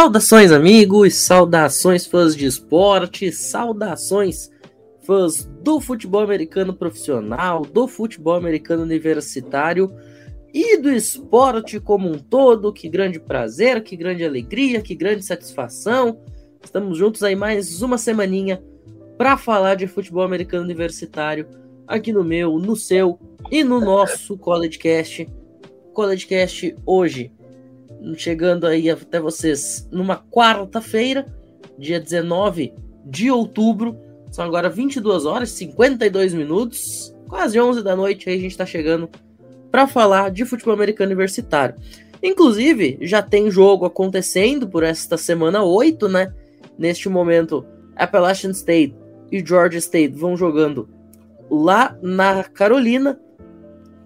Saudações, amigos, saudações, fãs de esporte, saudações, fãs do futebol americano profissional, do futebol americano universitário e do esporte como um todo. Que grande prazer, que grande alegria, que grande satisfação. Estamos juntos aí mais uma semaninha para falar de futebol americano universitário aqui no meu, no seu e no nosso CollegeCast. CollegeCast hoje chegando aí até vocês numa quarta-feira, dia 19 de outubro. São agora 22 horas, 52 minutos, quase 11 da noite aí a gente está chegando para falar de futebol americano universitário. Inclusive, já tem jogo acontecendo por esta semana 8, né? Neste momento, Appalachian State e Georgia State vão jogando lá na Carolina.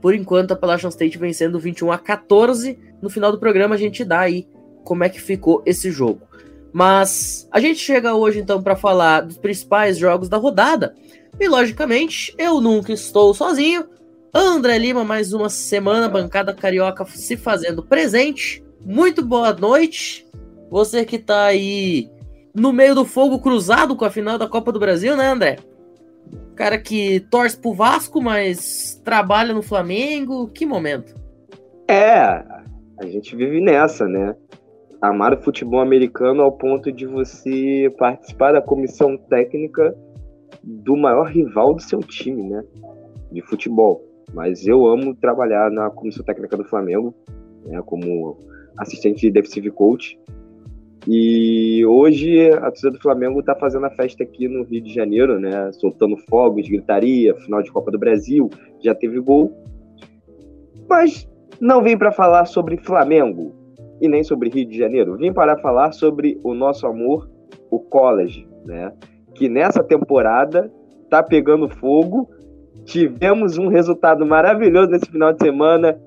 Por enquanto, Appalachian State vencendo 21 a 14 no final do programa a gente dá aí como é que ficou esse jogo. Mas a gente chega hoje então para falar dos principais jogos da rodada. E logicamente, eu nunca estou sozinho. André Lima, mais uma semana, bancada carioca se fazendo presente. Muito boa noite. Você que tá aí no meio do fogo cruzado com a final da Copa do Brasil, né, André? Cara que torce pro Vasco, mas trabalha no Flamengo. Que momento. É, a gente vive nessa, né? Amar o futebol americano ao ponto de você participar da comissão técnica do maior rival do seu time, né? De futebol. Mas eu amo trabalhar na comissão técnica do Flamengo, né? Como assistente defensive coach. E hoje a torcida do Flamengo está fazendo a festa aqui no Rio de Janeiro, né? Soltando fogos, gritaria, final de Copa do Brasil, já teve gol. Mas não vim para falar sobre Flamengo e nem sobre Rio de Janeiro. Vim para falar sobre o nosso amor, o college, né? Que nessa temporada tá pegando fogo. Tivemos um resultado maravilhoso nesse final de semana.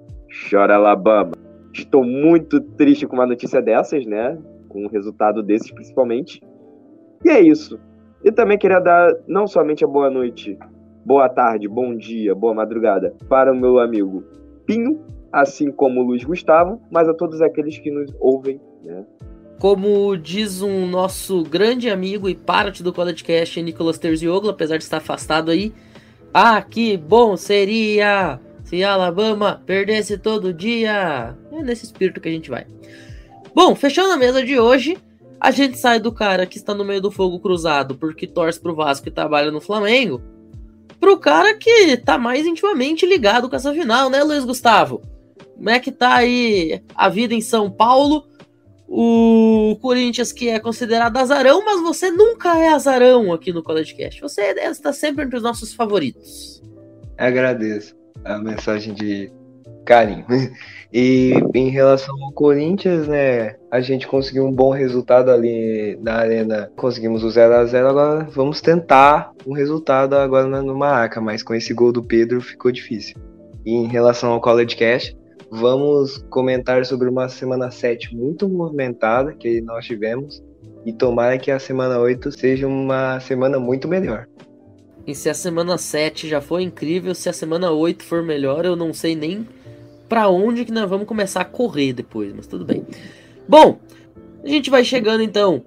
Chora Alabama. Estou muito triste com uma notícia dessas, né? Com um resultado desses principalmente. E é isso. E também queria dar não somente a boa noite, boa tarde, bom dia, boa madrugada para o meu amigo Pinho, assim como Luiz Gustavo, mas a todos aqueles que nos ouvem, né? Como diz um nosso grande amigo e parte do podcast, Nicolas Terzioglu, apesar de estar afastado aí, ah, que bom seria se Alabama perdesse todo dia. É nesse espírito que a gente vai. Bom, fechando a mesa de hoje, a gente sai do cara que está no meio do fogo cruzado porque torce pro Vasco e trabalha no Flamengo, pro cara que tá mais intimamente ligado com essa final, né, Luiz Gustavo? Como é que tá aí a vida em São Paulo? O Corinthians que é considerado azarão, mas você nunca é azarão aqui no College Cast. Você está sempre entre os nossos favoritos. Agradeço a mensagem de carinho. E em relação ao Corinthians, né, a gente conseguiu um bom resultado ali na arena, conseguimos o 0 a 0 agora vamos tentar um resultado agora no Maraca, mas com esse gol do Pedro ficou difícil. E em relação ao College Cast, Vamos comentar sobre uma semana 7 muito movimentada que nós tivemos e tomara que a semana 8 seja uma semana muito melhor. E se a semana 7 já foi incrível, se a semana 8 for melhor, eu não sei nem para onde que nós vamos começar a correr depois, mas tudo bem. Bom, a gente vai chegando então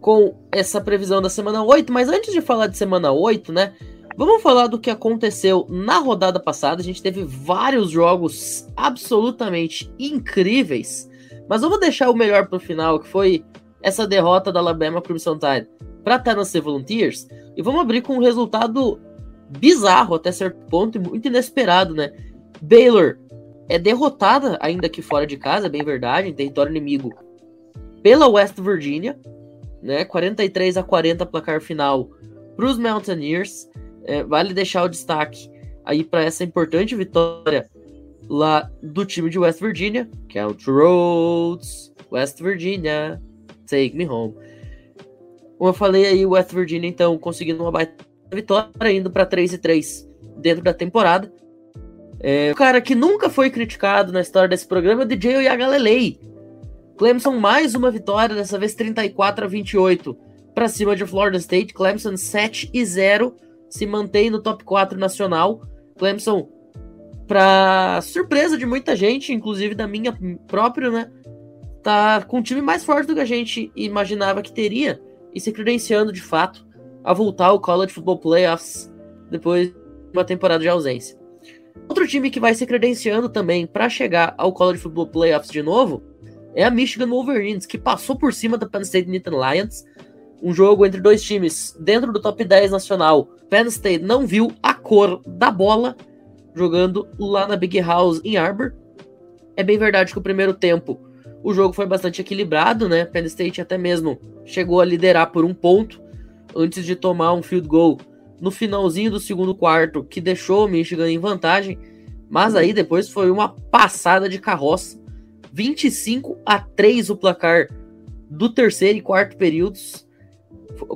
com essa previsão da semana 8, mas antes de falar de semana 8, né? Vamos falar do que aconteceu na rodada passada. A gente teve vários jogos absolutamente incríveis. Mas vamos deixar o melhor pro final, que foi essa derrota da Alabama Crimson Tide para Tennessee Volunteers. E vamos abrir com um resultado bizarro até certo ponto e muito inesperado, né? Baylor é derrotada ainda aqui fora de casa, é bem verdade, em território inimigo, pela West Virginia, né? 43 a 40 placar final para os Mountaineers. É, vale deixar o destaque aí para essa importante vitória lá do time de West Virginia, Country Roads, West Virginia, take me home. Como eu falei aí, West Virginia então conseguindo uma baita vitória, indo para 3 e 3 dentro da temporada. É, o cara que nunca foi criticado na história desse programa é o DJ Oyagalelei. Clemson mais uma vitória, dessa vez 34 a 28 para cima de Florida State. Clemson 7 e 0 se mantém no top 4 nacional. Clemson, para surpresa de muita gente, inclusive da minha própria, né? tá com um time mais forte do que a gente imaginava que teria e se credenciando de fato a voltar ao College Football Playoffs depois de uma temporada de ausência. Outro time que vai se credenciando também para chegar ao College Football Playoffs de novo é a Michigan Wolverines, que passou por cima da Penn State Nittany Lions. Um jogo entre dois times dentro do top 10 nacional. Penn State não viu a cor da bola jogando lá na Big House em Arbor. É bem verdade que o primeiro tempo o jogo foi bastante equilibrado, né? Penn State até mesmo chegou a liderar por um ponto antes de tomar um field goal no finalzinho do segundo quarto, que deixou o Michigan em vantagem. Mas aí depois foi uma passada de carroça. 25 a 3 o placar do terceiro e quarto períodos.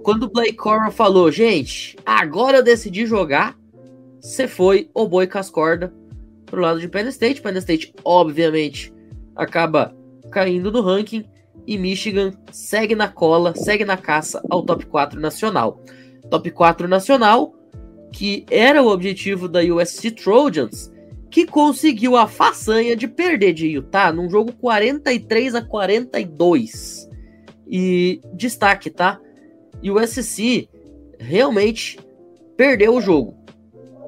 Quando o Blake Coral falou, gente, agora eu decidi jogar, você foi o boi cascorda pro lado de Penn State. Penn State, obviamente, acaba caindo no ranking e Michigan segue na cola, segue na caça ao top 4 nacional. Top 4 nacional, que era o objetivo da USC Trojans, que conseguiu a façanha de perder de Utah num jogo 43 a 42. E destaque, tá? USC realmente perdeu o jogo.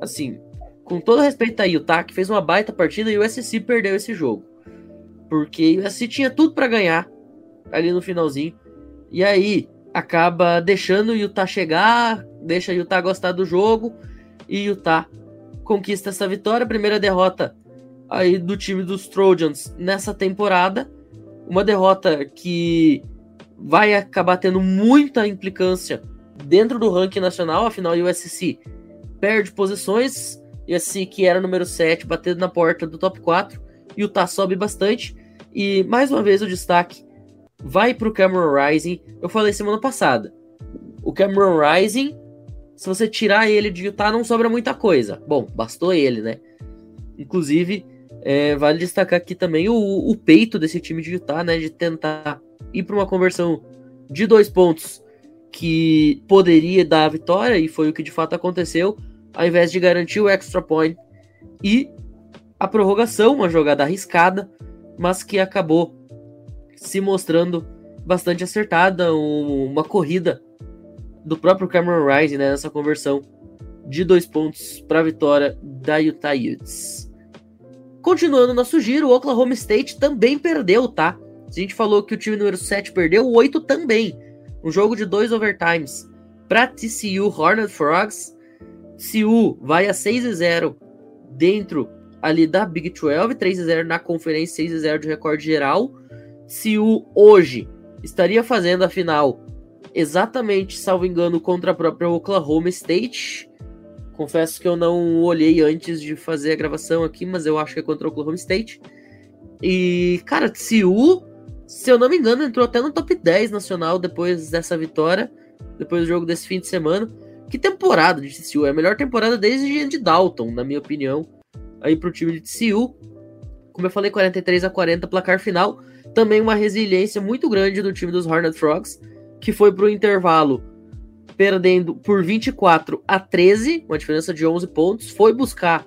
Assim, com todo respeito a Utah, que fez uma baita partida, e o USC perdeu esse jogo. Porque o USC tinha tudo para ganhar ali no finalzinho. E aí acaba deixando o Utah chegar, deixa o Utah gostar do jogo e Utah conquista essa vitória, primeira derrota aí do time dos Trojans nessa temporada. Uma derrota que vai acabar tendo muita implicância dentro do ranking nacional, afinal o USC perde posições, USC que era número 7, batendo na porta do top 4, Utah sobe bastante e mais uma vez o destaque vai para o Cameron Rising. Eu falei semana passada. O Cameron Rising, se você tirar ele de Utah, não sobra muita coisa. Bom, bastou ele, né? Inclusive, é, vale destacar aqui também o, o, peito desse time de Utah, né? De tentar ir para uma conversão de dois pontos que poderia dar a vitória, e foi o que de fato aconteceu, ao invés de garantir o extra point e a prorrogação, uma jogada arriscada, mas que acabou se mostrando bastante acertada, uma corrida do próprio Cameron Rising né, nessa conversão de dois pontos para a vitória da Utah Utes. Continuando nosso giro, o Oklahoma State também perdeu, tá? A gente falou que o time número 7 perdeu, o 8 também. Um jogo de dois overtimes para TCU Hornet Frogs. TCU vai a 6 e 0 dentro ali da Big 12, 3 e 0 na conferência, 6 e 0 de recorde geral se o hoje estaria fazendo a final exatamente, salvo engano, contra a própria Oklahoma State. Confesso que eu não olhei antes de fazer a gravação aqui, mas eu acho que é contra o Oklahoma State. E, cara, TCU, se eu não me engano, entrou até no top 10 nacional depois dessa vitória, depois do jogo desse fim de semana. Que temporada de TCU! É a melhor temporada desde de Dalton, na minha opinião, aí pro time de TCU. Como eu falei, 43 a 40 placar final também uma resiliência muito grande do time dos Hornet Frogs, que foi para o intervalo perdendo por 24 a 13, uma diferença de 11 pontos, foi buscar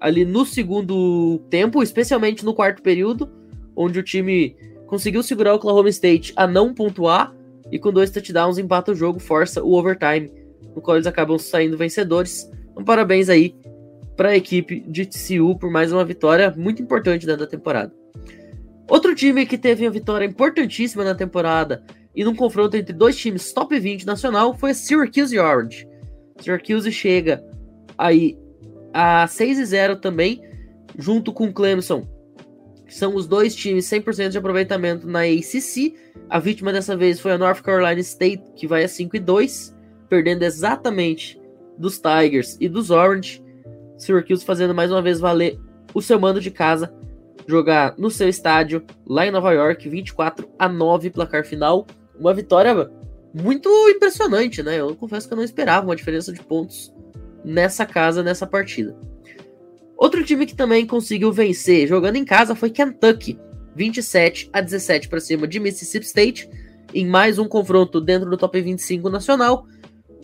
ali no segundo tempo, especialmente no quarto período, onde o time conseguiu segurar o Oklahoma State a não pontuar e com dois touchdowns empata o jogo, força o overtime, no qual eles acabam saindo vencedores. Então, parabéns aí para a equipe de TCU por mais uma vitória muito importante dentro da temporada. Outro time que teve uma vitória importantíssima na temporada e num confronto entre dois times top 20 nacional foi a Syracuse Orange. Syracuse chega aí a 6 e 0 também, junto com Clemson. São os dois times 100% de aproveitamento na ACC. A vítima dessa vez foi a North Carolina State, que vai a 5 e 2, perdendo exatamente dos Tigers e dos Orange. Syracuse fazendo mais uma vez valer o seu mando de casa jogar no seu estádio, lá em Nova York, 24 a 9 placar final. Uma vitória muito impressionante, né? Eu confesso que eu não esperava uma diferença de pontos nessa casa, nessa partida. Outro time que também conseguiu vencer jogando em casa foi Kentucky, 27 a 17 para cima de Mississippi State, em mais um confronto dentro do top 25 nacional.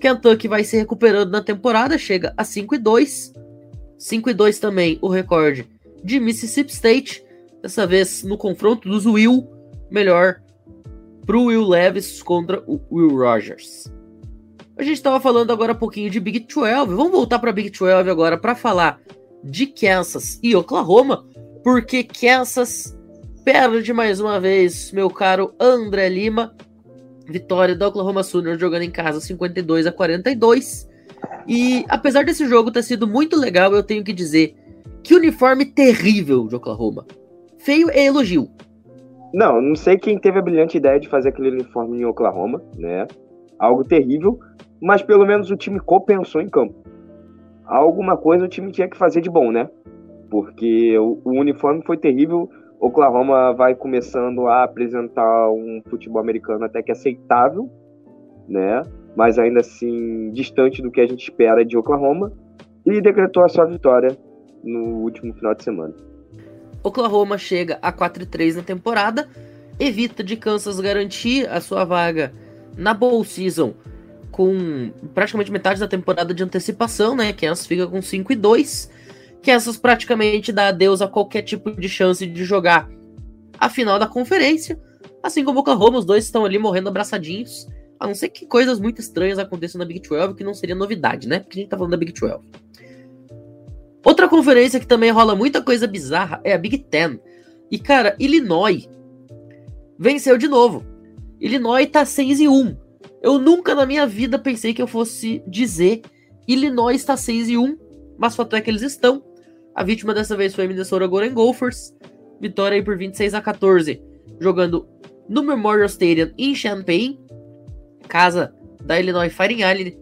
Kentucky vai se recuperando na temporada, chega a 5 e 2. 5 e 2 também o recorde de Mississippi State, dessa vez no confronto dos Will, melhor pro Will Levis contra o Will Rogers. A gente estava falando agora um pouquinho de Big 12. Vamos voltar para Big 12 agora para falar de Kansas e Oklahoma, porque Kansas perde mais uma vez, meu caro André Lima. Vitória do Oklahoma Sooners jogando em casa 52 a 42. E apesar desse jogo ter sido muito legal, eu tenho que dizer que uniforme terrível de Oklahoma. Feio é elogio. Não, não sei quem teve a brilhante ideia de fazer aquele uniforme em Oklahoma, né? Algo terrível, mas pelo menos o time compensou em campo. Alguma coisa o time tinha que fazer de bom, né? Porque o, o uniforme foi terrível. Oklahoma vai começando a apresentar um futebol americano até que aceitável, né? Mas ainda assim distante do que a gente espera de Oklahoma. E decretou a sua vitória no último final de semana. Oklahoma chega a 4 3 na temporada, evita de Kansas garantir a sua vaga na Bowl Season com praticamente metade da temporada de antecipação, né? Kansas fica com 5 e 2. Kansas praticamente dá adeus a qualquer tipo de chance de jogar a final da conferência. Assim como o Oklahoma, os dois estão ali morrendo abraçadinhos. A não ser que coisas muito estranhas aconteçam na Big 12, que não seria novidade, né? Porque a gente tá falando da Big 12. Outra conferência que também rola muita coisa bizarra é a Big Ten. E, cara, Illinois venceu de novo. Illinois tá 6 e 1. Eu nunca na minha vida pensei que eu fosse dizer Illinois está 6 e 1, mas fato é que eles estão. A vítima dessa vez foi a Minnesota Golden Gophers. Vitória aí por 26 a 14, jogando no Memorial Stadium em Champaign, casa da Illinois Fighting Ivy.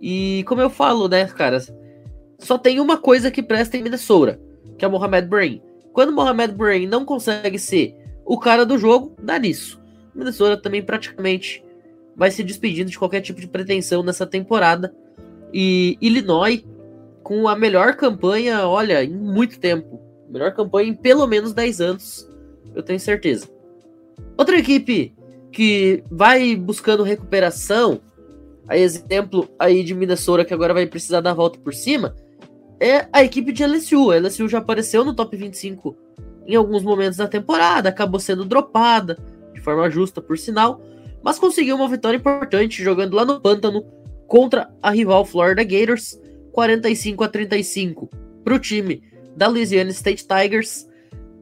E como eu falo, né, cara, só tem uma coisa que presta em Minnesota, que é o Mohamed Brain. Quando o Mohamed Brain não consegue ser o cara do jogo, dá nisso. Minnesota também praticamente vai se despedindo de qualquer tipo de pretensão nessa temporada. E Illinois com a melhor campanha, olha, em muito tempo. Melhor campanha em pelo menos 10 anos, eu tenho certeza. Outra equipe que vai buscando recuperação, a exemplo aí de Minnesota que agora vai precisar dar a volta por cima, é a equipe de LSU. A LSU já apareceu no top 25 em alguns momentos da temporada, acabou sendo dropada, forma justa, por sinal, mas conseguiu uma vitória importante jogando lá no Pântano contra a rival Florida Gators, 45 a 35 para o time da Louisiana State Tigers,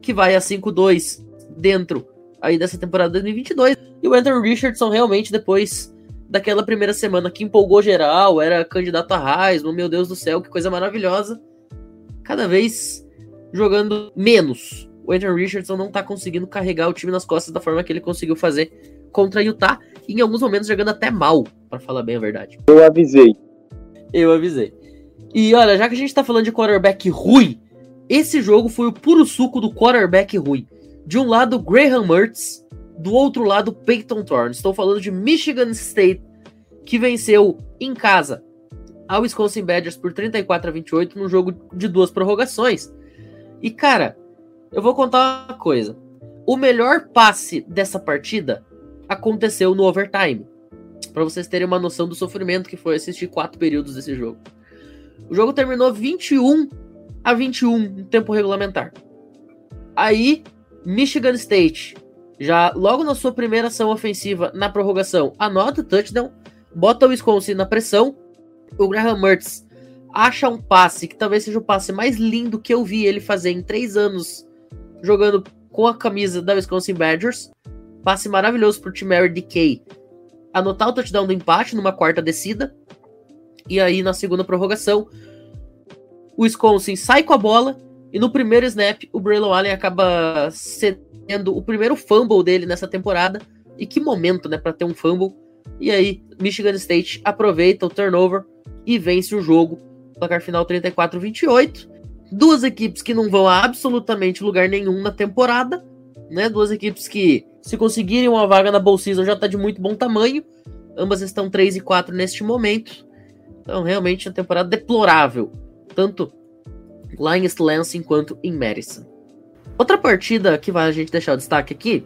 que vai a 5-2 dentro aí dessa temporada 2022. E o Anthony Richardson realmente depois daquela primeira semana que empolgou geral, era candidato a Heisman, meu Deus do céu, que coisa maravilhosa. Cada vez jogando menos. O Andrew Richardson não tá conseguindo carregar o time nas costas da forma que ele conseguiu fazer contra Utah, e em alguns momentos jogando até mal, para falar bem a verdade. Eu avisei. Eu avisei. E olha, já que a gente tá falando de quarterback ruim, esse jogo foi o puro suco do quarterback ruim. De um lado, Graham Mertz, do outro lado, Peyton Thorne. Estou falando de Michigan State, que venceu em casa a Wisconsin Badgers por 34 a 28 num jogo de duas prorrogações. E cara, eu vou contar uma coisa. O melhor passe dessa partida aconteceu no overtime. Para vocês terem uma noção do sofrimento que foi assistir quatro períodos desse jogo. O jogo terminou 21 a 21 no tempo regulamentar. Aí, Michigan State já logo na sua primeira ação ofensiva na prorrogação, anota o touchdown, bota o Wisconsin na pressão. O Graham Mertz acha um passe que talvez seja o passe mais lindo que eu vi ele fazer em três anos jogando com a camisa da Wisconsin Badgers. Passe maravilhoso pro Mary Decay anotar o touchdown do empate numa quarta descida. E aí na segunda prorrogação, o Wisconsin sai com a bola e no primeiro snap o Braylon Allen acaba tendo o primeiro fumble dele nessa temporada. E que momento, né, para ter um fumble. E aí, Michigan State aproveita o turnover e vence o jogo. Placar final 34-28. Duas equipes que não vão a absolutamente lugar nenhum na temporada, né? Duas equipes que, se conseguirem uma vaga na Bowl Season, já tá de muito bom tamanho. Ambas estão 3 e 4 neste momento. Então, realmente, uma temporada deplorável. Tanto lá em Lansing quanto em Madison. Outra partida que vai a gente deixar o destaque aqui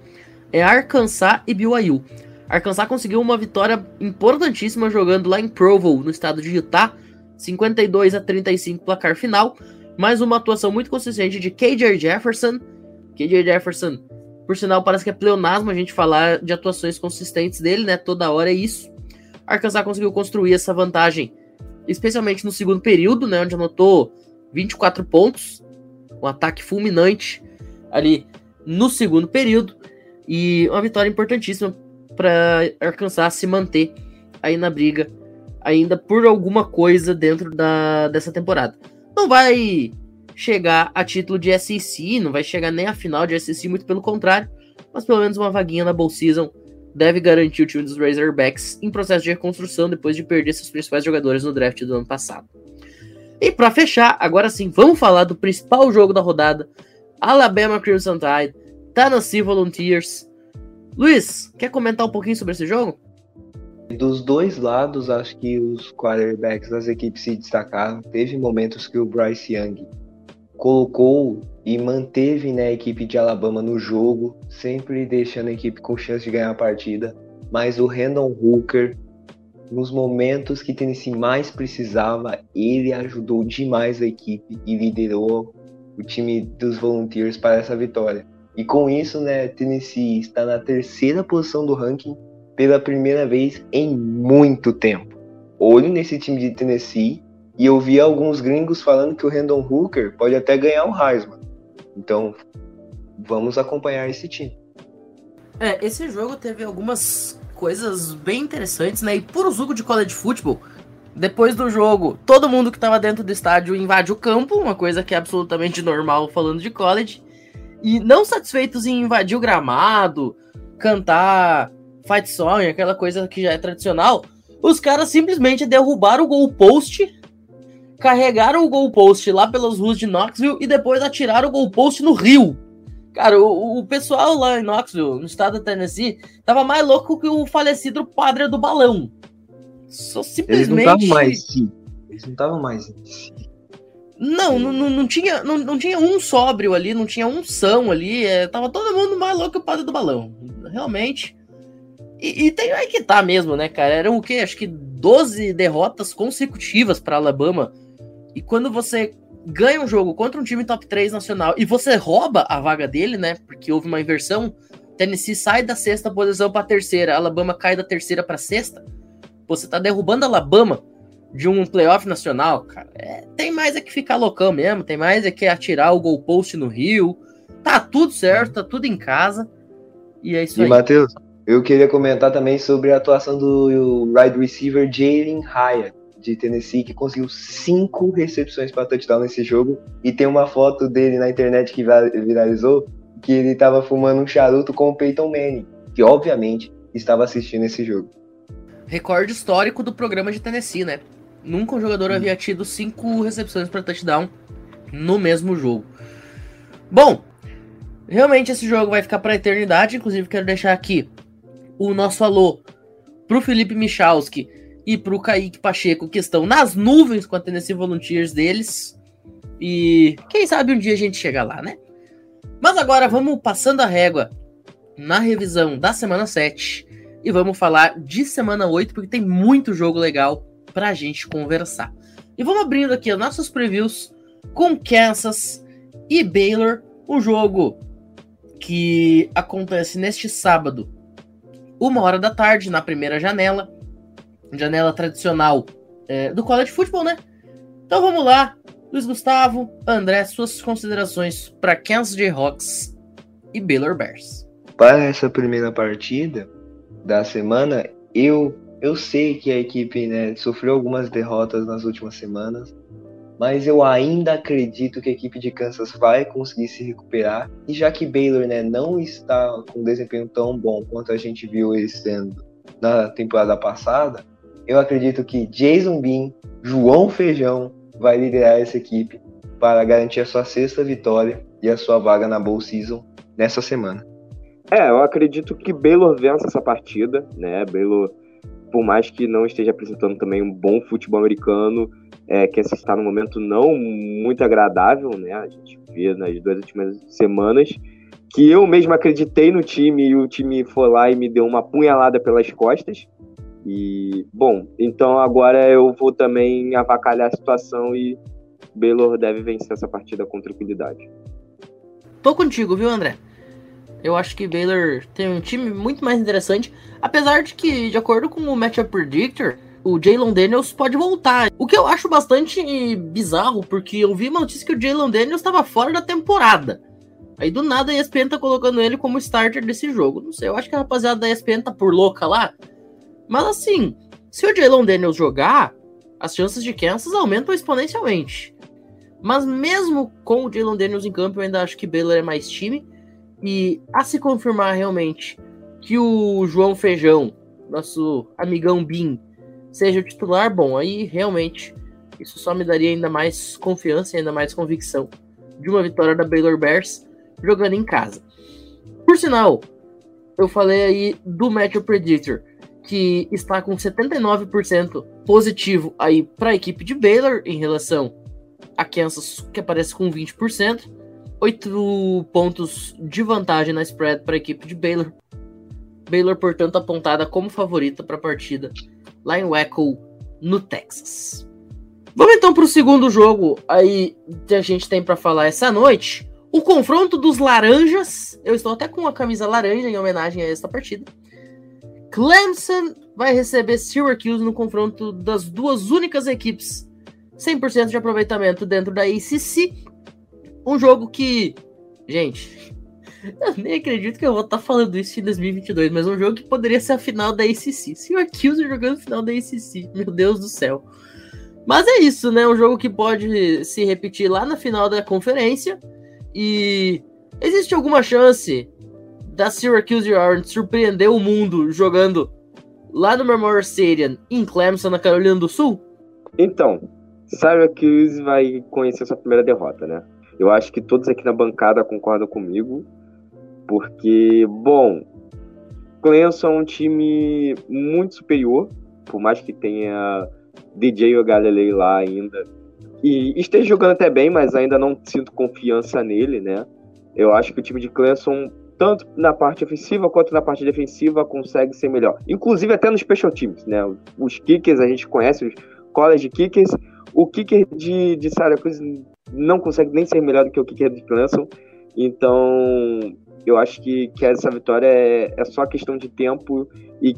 é Arkansas e BYU. Arkansas conseguiu uma vitória importantíssima jogando lá em Provo, no estado de Utah, 52 a 35 placar final, mais uma atuação muito consistente de KJ Jefferson. KJ Jefferson Por sinal, parece que é pleonasmo a gente falar de atuações consistentes dele, né? Toda hora é isso. Arkansas conseguiu construir essa vantagem, especialmente no segundo período, né? Onde anotou 24 pontos, um ataque fulminante ali no segundo período. E uma vitória importantíssima para Arkansas se manter aí na briga, ainda por alguma coisa dentro da, dessa temporada. Não vai chegar a título de SEC, não vai chegar nem a final de SEC, muito pelo contrário, mas pelo menos uma vaguinha na Bowl Season deve garantir o time dos Razorbacks em processo de reconstrução depois de perder seus principais jogadores no draft do ano passado. E para fechar, agora sim, vamos falar do principal jogo da rodada, Alabama Crimson Tide, Tennessee Volunteers. Luiz, quer comentar um pouquinho sobre esse jogo? Dos dois lados, acho que os quarterbacks das equipes se destacaram. Teve momentos que o Bryce Young colocou e manteve né, a equipe de Alabama no jogo, sempre deixando a equipe com chance de ganhar a partida. Mas o Randall Hooker, nos momentos que Tennessee mais precisava, ele ajudou demais a equipe e liderou o time dos Volunteers para essa vitória. E com isso, né, Tennessee está na terceira posição do ranking pela primeira vez em muito tempo. Olho nesse time de Tennessee e eu vi alguns gringos falando que o Randall Hooker pode até ganhar o Heisman. Então, vamos acompanhar esse time. É, esse jogo teve algumas coisas bem interessantes, né? E puro suco de college football. Depois do jogo, todo mundo que estava dentro do estádio invade o campo, uma coisa que é absolutamente normal falando de college. E não satisfeitos em invadir o gramado, cantar fight song, aquela coisa que já é tradicional, os caras simplesmente derrubaram o goalpost carregaram o goalpost lá pelas ruas de Knoxville e depois atiraram o goalpost no rio. Cara, o, o pessoal lá em Knoxville, no estado da Tennessee, tava mais louco que o falecido padre do balão. Só simplesmente. Eles não estavam mais Eles não estavam mais Não, não, não, não, tinha, não, não tinha um sóbrio ali, não tinha um são ali. É, tava todo mundo mais louco que o padre do balão. Realmente. E, e, tem aí que tá mesmo, né, cara? Eram o quê? Acho que 12 derrotas consecutivas para Alabama e quando você ganha um jogo contra um time top 3 nacional e você rouba a vaga dele, né? Porque houve uma inversão, Tennessee sai da sexta posição para terceira, Alabama cai da terceira para sexta. Você tá derrubando Alabama de um playoff nacional, cara. É, tem mais é que ficar loucão mesmo, tem mais é que atirar o goalpost no Rio. Tá tudo certo, tá tudo em casa. E é isso e aí. E Matheus, eu queria comentar também sobre a atuação do wide receiver Jalen Hyatt de Tennessee que conseguiu cinco recepções para touchdown nesse jogo e tem uma foto dele na internet que viralizou que ele estava fumando um charuto com o Peyton Manning, que obviamente estava assistindo esse jogo. Recorde histórico do programa de Tennessee, né? Nunca um jogador hum. havia tido cinco recepções para touchdown no mesmo jogo. Bom, realmente esse jogo vai ficar para a eternidade. Inclusive, quero deixar aqui o nosso alô pro Felipe Michalski, e pro Kaique Pacheco, que estão nas nuvens com a Tennessee Volunteers deles. E quem sabe um dia a gente chega lá, né? Mas agora vamos passando a régua na revisão da semana 7 e vamos falar de semana 8, porque tem muito jogo legal pra gente conversar. E vamos abrindo aqui os nossos previews com Kansas e Baylor, um jogo que acontece neste sábado, uma hora da tarde, na primeira janela janela tradicional é, do college football, né? Então vamos lá, Luiz Gustavo, André, suas considerações para Kansas Jayhawks e Baylor Bears. Para essa primeira partida da semana, eu eu sei que a equipe né, sofreu algumas derrotas nas últimas semanas, mas eu ainda acredito que a equipe de Kansas vai conseguir se recuperar. E já que Baylor né, não está com um desempenho tão bom quanto a gente viu eles sendo na temporada passada, eu acredito que Jason Bean, João Feijão, vai liderar essa equipe para garantir a sua sexta vitória e a sua vaga na Bowl Season nessa semana. É, eu acredito que Baylor vença essa partida, né? Baylor, por mais que não esteja apresentando também um bom futebol americano, é, que está num momento não muito agradável, né? A gente vê nas duas últimas semanas que eu mesmo acreditei no time e o time foi lá e me deu uma punhalada pelas costas. E, bom, então agora eu vou também avacalhar a situação e Baylor deve vencer essa partida com tranquilidade. Tô contigo, viu, André? Eu acho que Baylor tem um time muito mais interessante, apesar de que, de acordo com o Matchup Predictor, o Jalen Daniels pode voltar. O que eu acho bastante bizarro, porque eu vi uma notícia que o Jalen Daniels estava fora da temporada. Aí do nada a ESPN tá colocando ele como starter desse jogo. Não sei, eu acho que a rapaziada da ESPN tá por louca lá. Mas assim, se o Jalen Daniels jogar, as chances de Kansas aumentam exponencialmente. Mas mesmo com o Jalen Daniels em campo, eu ainda acho que Baylor é mais time. E a se confirmar realmente que o João Feijão, nosso amigão Bin, seja o titular, bom, aí realmente isso só me daria ainda mais confiança e ainda mais convicção de uma vitória da Baylor Bears jogando em casa. Por sinal, eu falei aí do Match Predictor, que está com 79% positivo aí para a equipe de Baylor em relação a Kansas, que aparece com 20%. 8 pontos de vantagem na spread para a equipe de Baylor. Baylor, portanto, apontada como favorita para a partida lá em Waco, no Texas. Vamos então para o segundo jogo aí que a gente tem para falar essa noite. O confronto dos laranjas. Eu estou até com uma camisa laranja em homenagem a esta partida. Clemson vai receber Syracuse no confronto das duas únicas equipes 100% de aproveitamento dentro da ACC. Um jogo que, gente, eu nem acredito que eu vou estar tá falando isso em 2022, mas um jogo que poderia ser a final da ACC. Syracuse jogando final da ACC, meu Deus do céu. Mas é isso, né? Um jogo que pode se repetir lá na final da conferência. E existe alguma chance da Syracuse Orange surpreender o mundo jogando lá no Memorial Stadium em Clemson, na Carolina do Sul? Então, Syracuse vai conhecer sua primeira derrota, né? Eu acho que todos aqui na bancada concordam comigo. Porque, bom, Clemson é um time muito superior, por mais que tenha DJ Galilei lá ainda. E esteja jogando até bem, mas ainda não sinto confiança nele, né? Eu acho que o time de Clemson, tanto na parte ofensiva quanto na parte defensiva, consegue ser melhor. Inclusive até nos special teams, né? Os kickers a gente conhece, os college kickers. O kicker de, de Syracuse não consegue nem ser melhor do que o kicker de Clemson. Então, eu acho que, que essa vitória é, é só questão de tempo e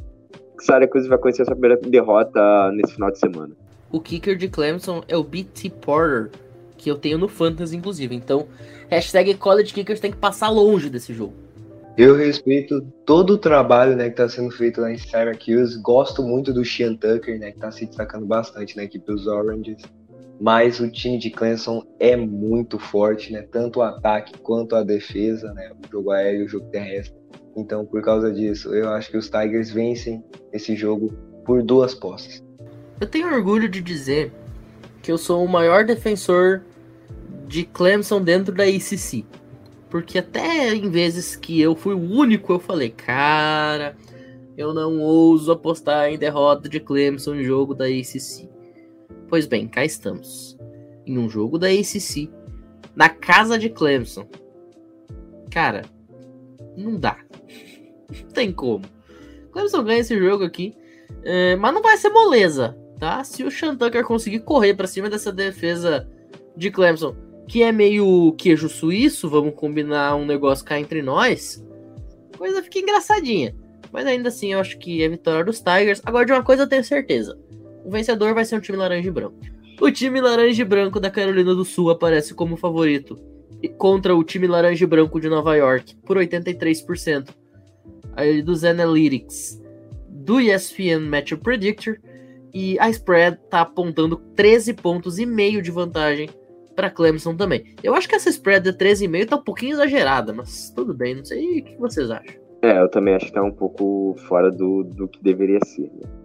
Syracuse vai conhecer essa primeira derrota nesse final de semana. O kicker de Clemson é o BT Porter, que eu tenho no Fantasy, inclusive. Então, hashtag College Kickers tem que passar longe desse jogo. Eu respeito todo o trabalho né, que está sendo feito lá em Syracuse. Gosto muito do Sean Tucker, né, que está se destacando bastante na equipe dos Oranges mas o time de Clemson é muito forte, né? Tanto o ataque quanto a defesa, né? O jogo aéreo e o jogo terrestre. Então, por causa disso, eu acho que os Tigers vencem esse jogo por duas posses. Eu tenho orgulho de dizer que eu sou o maior defensor de Clemson dentro da ACC. Porque até em vezes que eu fui o único, eu falei, cara, eu não ouso apostar em derrota de Clemson em jogo da ACC. Pois bem, cá estamos. Em um jogo da ACC, na casa de Clemson. Cara, não dá. Não tem como. Clemson ganha esse jogo aqui, é, mas não vai ser moleza, tá? Se o Shantucker conseguir correr para cima dessa defesa de Clemson, que é meio queijo suíço, vamos combinar um negócio cá entre nós, coisa fica engraçadinha. Mas ainda assim, eu acho que é vitória dos Tigers. Agora, de uma coisa eu tenho certeza o vencedor vai ser o time laranja e branco. O time laranja e branco da Carolina do Sul aparece como favorito contra o time laranja e branco de Nova York por 83%. Aí dos Analytics do ESPN Matchup Predictor e a spread tá apontando 13 pontos e meio de vantagem para Clemson também. Eu acho que essa spread de 13,5 tá um pouquinho exagerada, mas tudo bem, não sei o que vocês acham. É, eu também acho que tá um pouco fora do, do que deveria ser. Né?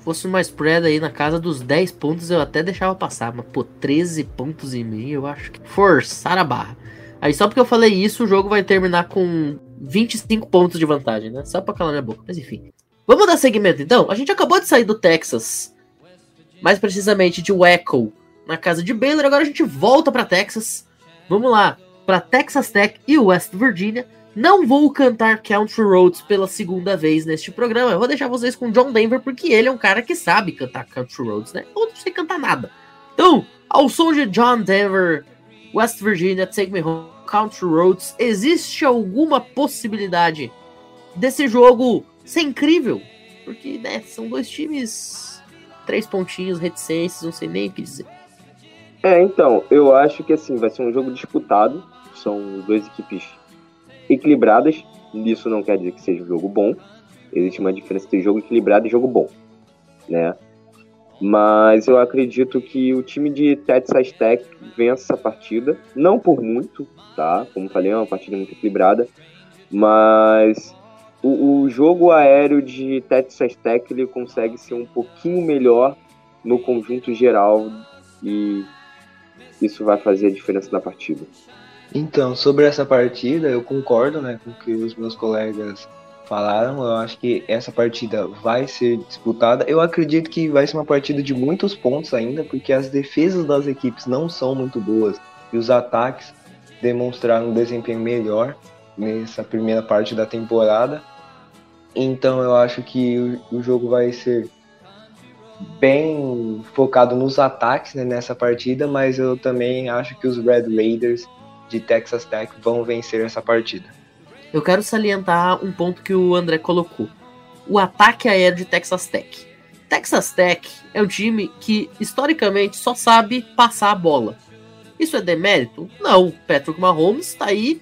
Fosse uma spread aí na casa dos 10 pontos, eu até deixava passar. Mas, pô, 13 pontos e meio, eu acho que forçar a barra. Aí só porque eu falei isso, o jogo vai terminar com 25 pontos de vantagem, né? Só pra calar minha boca. Mas enfim. Vamos dar segmento então? A gente acabou de sair do Texas. Mais precisamente de Waco, na casa de Baylor. Agora a gente volta para Texas. Vamos lá, para Texas Tech e West Virginia não vou cantar Country Roads pela segunda vez neste programa. Eu vou deixar vocês com John Denver, porque ele é um cara que sabe cantar Country Roads, né? Eu não sei cantar nada. Então, ao som de John Denver, West Virginia, Take Me Home, Country Roads, existe alguma possibilidade desse jogo ser incrível? Porque né, são dois times, três pontinhos, reticências, não sei nem o que dizer. É, então, eu acho que assim, vai ser um jogo disputado. São duas equipes equilibradas. Isso não quer dizer que seja um jogo bom. Existe uma diferença entre jogo equilibrado e jogo bom, né? Mas eu acredito que o time de Texas Tech vença essa partida, não por muito, tá? Como falei, é uma partida muito equilibrada, mas o, o jogo aéreo de Texas Tech ele consegue ser um pouquinho melhor no conjunto geral e isso vai fazer a diferença na partida. Então, sobre essa partida, eu concordo né, com o que os meus colegas falaram. Eu acho que essa partida vai ser disputada. Eu acredito que vai ser uma partida de muitos pontos ainda, porque as defesas das equipes não são muito boas e os ataques demonstraram um desempenho melhor nessa primeira parte da temporada. Então eu acho que o, o jogo vai ser bem focado nos ataques né, nessa partida, mas eu também acho que os Red Raiders de Texas Tech vão vencer essa partida. Eu quero salientar um ponto que o André colocou: o ataque aéreo de Texas Tech. Texas Tech é um time que historicamente só sabe passar a bola. Isso é demérito? Não. Patrick Mahomes está aí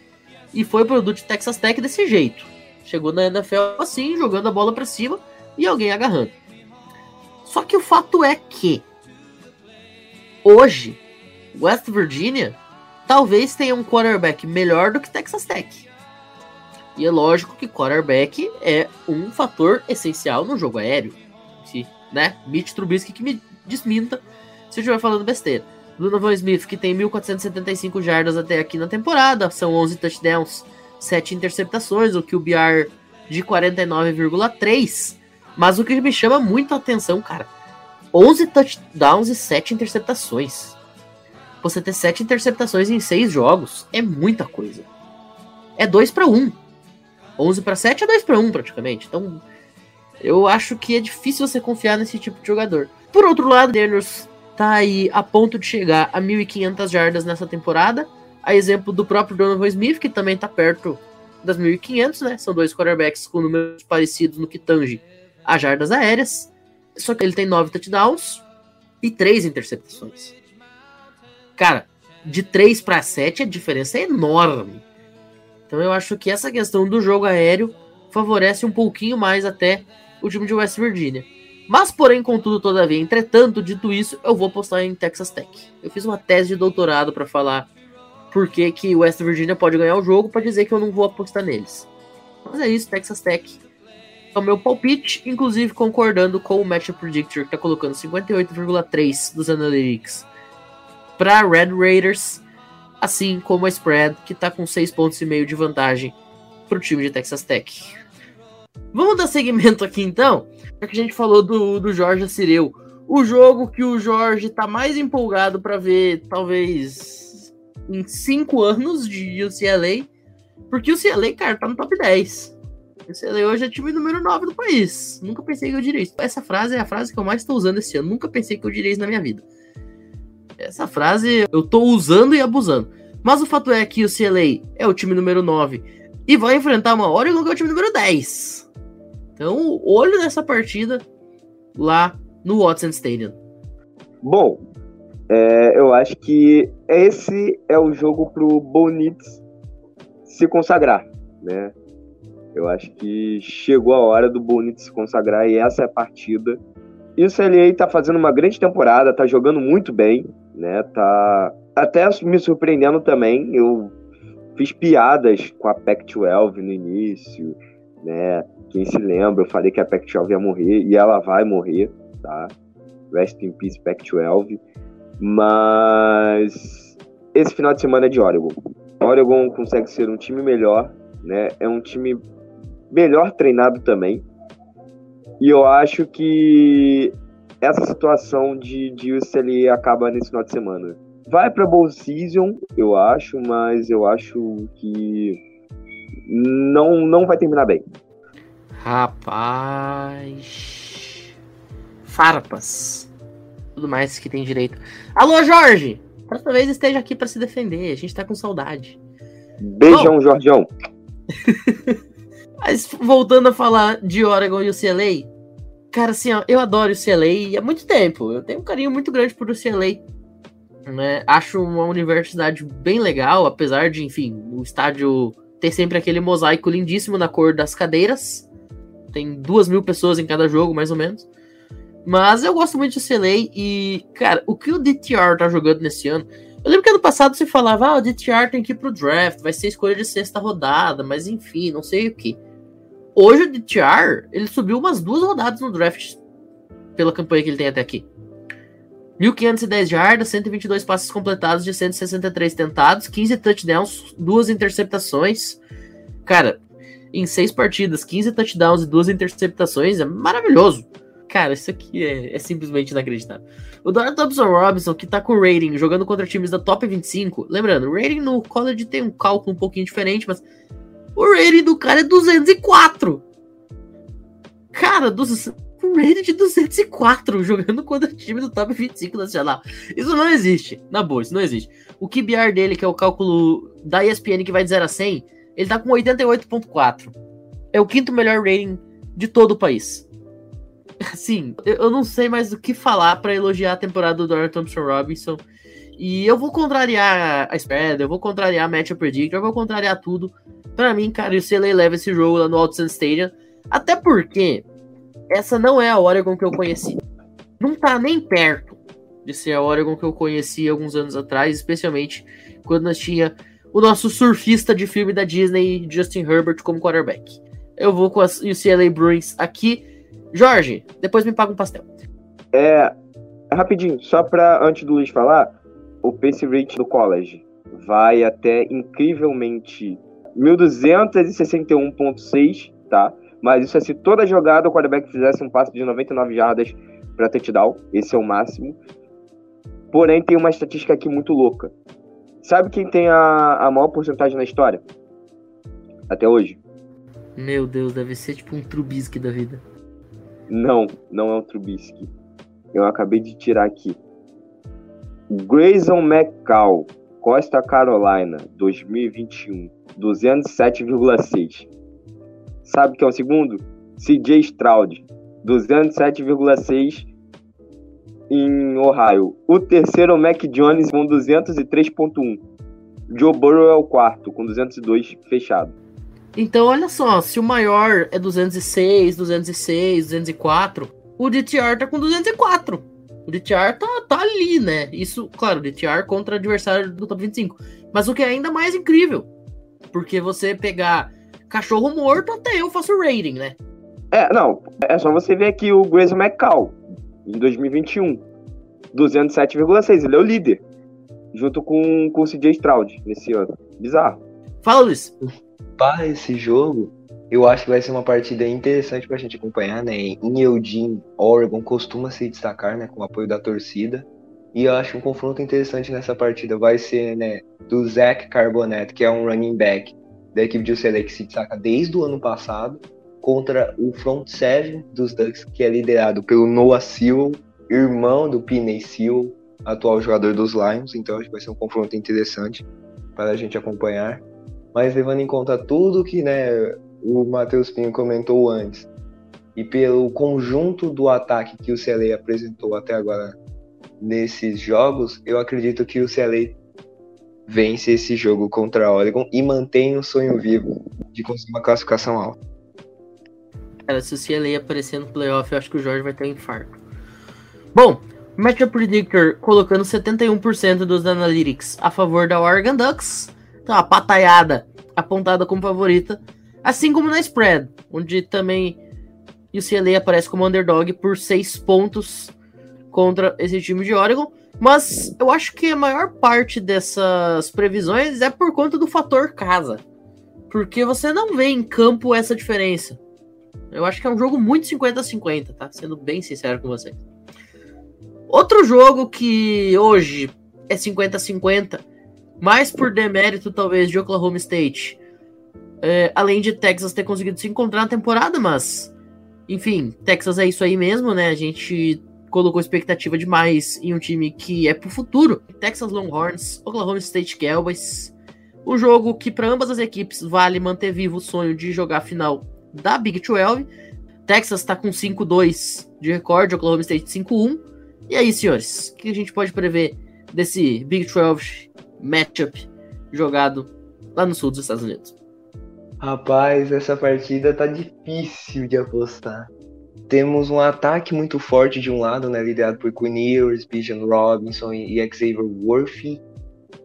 e foi produto de Texas Tech desse jeito. Chegou na NFL assim, jogando a bola para cima e alguém agarrando. Só que o fato é que hoje West Virginia talvez tenha um quarterback melhor do que Texas Tech. E é lógico que quarterback é um fator essencial no jogo aéreo. Se, né? Mitch Trubisky que me desminta se eu estiver falando besteira. Donovan Smith, que tem 1.475 jardas até aqui na temporada, são 11 touchdowns, 7 interceptações, o QBR de 49,3. Mas o que me chama muito a atenção, cara, 11 touchdowns e 7 interceptações. Você ter 7 interceptações em 6 jogos é muita coisa. É 2 para 1. 11 para 7 é 2 para 1 praticamente. Então, eu acho que é difícil você confiar nesse tipo de jogador. Por outro lado, Daniels tá aí a ponto de chegar a 1.500 jardas nessa temporada. A exemplo do próprio Donovan Smith, que também tá perto das 1.500, né? São dois quarterbacks com números parecidos no que tange a jardas aéreas. Só que ele tem 9 touchdowns e 3 interceptações. Cara, de 3 para 7 a diferença é enorme. Então eu acho que essa questão do jogo aéreo favorece um pouquinho mais até o time de West Virginia. Mas, porém, contudo, todavia, entretanto, dito isso, eu vou postar em Texas Tech. Eu fiz uma tese de doutorado para falar por que, que West Virginia pode ganhar o jogo, para dizer que eu não vou apostar neles. Mas é isso, Texas Tech. É o meu palpite, inclusive concordando com o Match Predictor, que tá colocando 58,3 dos Analytics para Red Raiders, assim como a spread, que tá com 6 pontos e meio de vantagem pro time de Texas Tech. Vamos dar seguimento aqui então, já que a gente falou do, do Jorge Assireu. O jogo que o Jorge tá mais empolgado para ver, talvez, em 5 anos de UCLA, porque o UCLA, cara, tá no top 10. O UCLA hoje é time número 9 do país. Nunca pensei que eu diria isso. Essa frase é a frase que eu mais estou usando esse ano. Nunca pensei que eu diria isso na minha vida. Essa frase eu tô usando e abusando. Mas o fato é que o CLA é o time número 9 e vai enfrentar uma Oregon que é o time número 10. Então, olho nessa partida lá no Watson Stadium. Bom, é, eu acho que esse é o jogo pro Bonitz se consagrar, né? Eu acho que chegou a hora do Bonitz se consagrar e essa é a partida. O CLA tá fazendo uma grande temporada, tá jogando muito bem, né? Tá até me surpreendendo também. Eu fiz piadas com a Pac-12 no início, né? Quem se lembra, eu falei que a Pac-12 ia morrer e ela vai morrer, tá? Rest in peace Pac-12. Mas esse final de semana é de Oregon. Oregon consegue ser um time melhor, né? É um time melhor treinado também. E eu acho que essa situação de, de UCLA acaba nesse final de semana. Vai para Bowl Season, eu acho, mas eu acho que não, não vai terminar bem. Rapaz. Farpas. Tudo mais que tem direito. Alô, Jorge! Próxima vez esteja aqui para se defender. A gente tá com saudade. Beijão, Bom, Jordião. Mas voltando a falar de Oregon e o CLA, cara, assim, ó, eu adoro o CLA há muito tempo. Eu tenho um carinho muito grande por o CLA. Né? Acho uma universidade bem legal, apesar de, enfim, o estádio ter sempre aquele mosaico lindíssimo na cor das cadeiras. Tem duas mil pessoas em cada jogo, mais ou menos. Mas eu gosto muito de CLA e, cara, o que o DTR tá jogando nesse ano. Eu lembro que ano passado você falava, ah, o DTR tem que ir pro draft, vai ser escolha de sexta rodada, mas enfim, não sei o que. Hoje o DTR, ele subiu umas duas rodadas no draft pela campanha que ele tem até aqui. 1.510 jardas, 122 passes completados de 163 tentados, 15 touchdowns, duas interceptações. Cara, em seis partidas, 15 touchdowns e duas interceptações é maravilhoso. Cara, isso aqui é, é simplesmente inacreditável. O Donald Thompson Robinson, que tá com rating jogando contra times da top 25. Lembrando, rating no college tem um cálculo um pouquinho diferente, mas o rating do cara é 204. Cara, dos, um rating de 204 jogando contra time do top 25 nacional. Isso não existe. Na boa, isso não existe. O QBR dele, que é o cálculo da ESPN que vai de 0 a 100, ele tá com 88.4. É o quinto melhor rating de todo o país. Assim, eu não sei mais o que falar para elogiar a temporada do Dorian Thompson Robinson. E eu vou contrariar a spread, eu vou contrariar a matchup predictor, eu vou contrariar tudo. Para mim, cara, o CLA leva esse jogo lá no Altson Stadium. Até porque essa não é a Oregon que eu conheci. Não tá nem perto de ser a Oregon que eu conheci alguns anos atrás, especialmente quando nós tinha o nosso surfista de filme da Disney, Justin Herbert, como quarterback. Eu vou com a UCLA Bruins aqui. Jorge, depois me paga um pastel. É, rapidinho, só para antes do Luiz falar, o pace rate do college vai até incrivelmente 1261.6, tá? Mas isso é se toda jogada o quarterback fizesse um passe de 99 jardas para touchdown. Esse é o máximo. Porém, tem uma estatística aqui muito louca. Sabe quem tem a, a maior porcentagem na história? Até hoje? Meu Deus, deve ser tipo um Trubisky da vida. Não, não é um Trubisky. Eu acabei de tirar aqui. Grayson McCall, Costa Carolina, 2021, 207,6. Sabe que é o segundo? CJ Stroud, 207,6 em Ohio. O terceiro, Mac Jones, com 203,1. Joe Burrow é o quarto, com 202 fechado. Então, olha só, se o maior é 206, 206, 204, o DTR tá com 204. O DTR tá, tá ali, né? Isso, claro, DTR contra adversário do top 25. Mas o que é ainda mais incrível, porque você pegar cachorro morto, até eu faço rating, né? É, não. É só você ver aqui o Grayson McCall, em 2021. 207,6. Ele é o líder. Junto com, com o CJ Stroud nesse ano. Bizarro. Fala, Luiz. Para esse jogo, eu acho que vai ser uma partida interessante pra gente acompanhar, né? Em Eugene, Oregon costuma se destacar, né? Com o apoio da torcida. E eu acho um confronto interessante nessa partida vai ser, né? Do Zach Carbonet, que é um running back da equipe de UCLA que se destaca desde o ano passado, contra o front seven dos Ducks, que é liderado pelo Noah Sewell, irmão do Piney Sewell, atual jogador dos Lions. Então acho que vai ser um confronto interessante para a gente acompanhar. Mas levando em conta tudo que né, o Matheus Pinho comentou antes, e pelo conjunto do ataque que o CLA apresentou até agora nesses jogos, eu acredito que o CLA vence esse jogo contra a Oregon e mantém o sonho vivo de conseguir uma classificação alta. Cara, se o CLA aparecer no playoff, eu acho que o Jorge vai ter um infarto. Bom, Matchup Predictor colocando 71% dos analytics a favor da Oregon Ducks. Então, a pataiada apontada como favorita. Assim como na spread, onde também o CLA aparece como underdog por 6 pontos contra esse time de Oregon. Mas eu acho que a maior parte dessas previsões é por conta do fator casa. Porque você não vê em campo essa diferença. Eu acho que é um jogo muito 50-50, tá? Sendo bem sincero com vocês. Outro jogo que hoje é 50-50, mais por demérito talvez de Oklahoma State, é, além de Texas ter conseguido se encontrar na temporada, mas enfim, Texas é isso aí mesmo, né? A gente colocou expectativa demais em um time que é pro futuro. Texas Longhorns, Oklahoma State Cowboys. O jogo que para ambas as equipes vale manter vivo o sonho de jogar a final da Big 12. Texas está com 5-2 de recorde, Oklahoma State 5-1. E aí, senhores, o que a gente pode prever desse Big 12 matchup jogado lá no sul dos Estados Unidos? Rapaz, essa partida tá difícil de apostar. Temos um ataque muito forte de um lado, né, liderado por Quinn Ewers, Bijan Robinson e Xavier Worthy.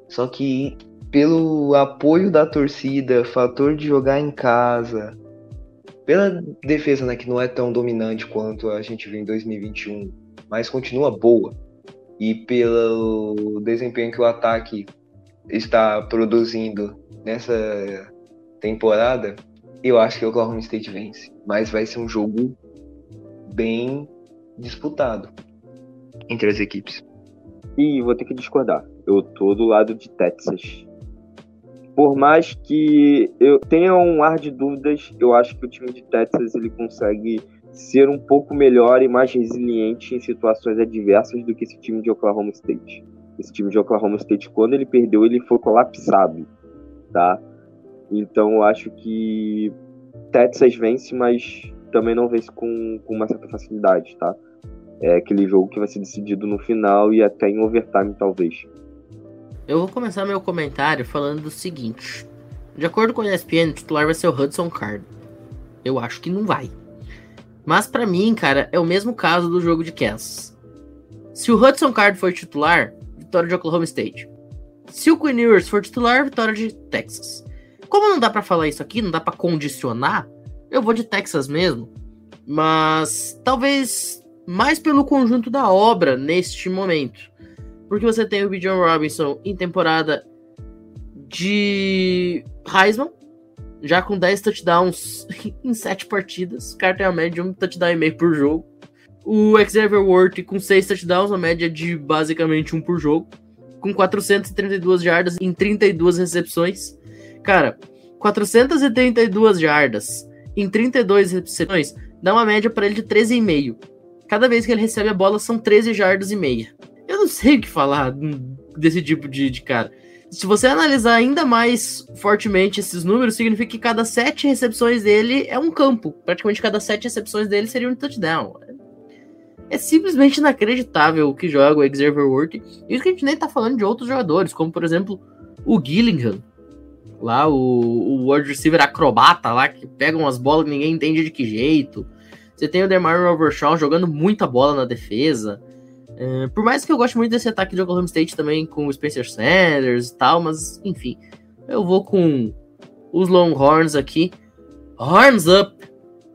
Só que pelo apoio da torcida, fator de jogar em casa, pela defesa, né, que não é tão dominante quanto a gente viu em 2021, mas continua boa, e pelo desempenho que o ataque está produzindo nessa temporada, eu acho que o Oklahoma State vence. Mas vai ser um jogo bem disputado entre as equipes. E vou ter que discordar. Eu tô do lado de Texas. Por mais que eu tenha um ar de dúvidas, eu acho que o time de Texas ele consegue ser um pouco melhor e mais resiliente em situações adversas do que esse time de Oklahoma State. Esse time de Oklahoma State, quando ele perdeu, ele foi colapsado, tá? Então eu acho que Texas vence, mas também não vence com, com uma certa facilidade, tá? É aquele jogo que vai ser decidido no final e até em overtime, talvez. Eu vou começar meu comentário falando do seguinte. De acordo com a ESPN, o titular vai ser o Hudson Card. Eu acho que não vai. Mas para mim, cara, é o mesmo caso do jogo de Kansas. Se o Hudson Card for titular, vitória de Oklahoma State. Se o Quinn Ewers for titular, vitória de Texas. Como não dá para falar isso aqui, não dá para condicionar, eu vou de Texas mesmo. Mas talvez mais pelo conjunto da obra neste momento. Porque você tem o Bijan Robinson em temporada de Heisman, já com 10 touchdowns em 7 partidas. O cara tem a média de um touchdown e meio por jogo. O Xavier Worthy com 6 touchdowns, a média de basicamente um por jogo. Com 432 jardas em 32 recepções. Cara, 432 jardas em 32 recepções dá uma média para ele de 13,5. Cada vez que ele recebe a bola são 13 jardas e meia. Eu não sei o que falar desse tipo de, de cara. Se você analisar ainda mais fortemente esses números, significa que cada sete recepções dele é um campo. Praticamente cada sete recepções dele seria um touchdown. É simplesmente inacreditável o que joga o Xavier Worthy. Isso que a gente nem tá falando de outros jogadores, como por exemplo o Gillingham. Lá, o, o wide receiver acrobata lá, que pega umas bolas que ninguém entende de que jeito. Você tem o DeMar Overshaw jogando muita bola na defesa. É, por mais que eu goste muito desse ataque de Oklahoma State também com o Spencer Sanders e tal, mas enfim, eu vou com os Longhorns aqui. Horns up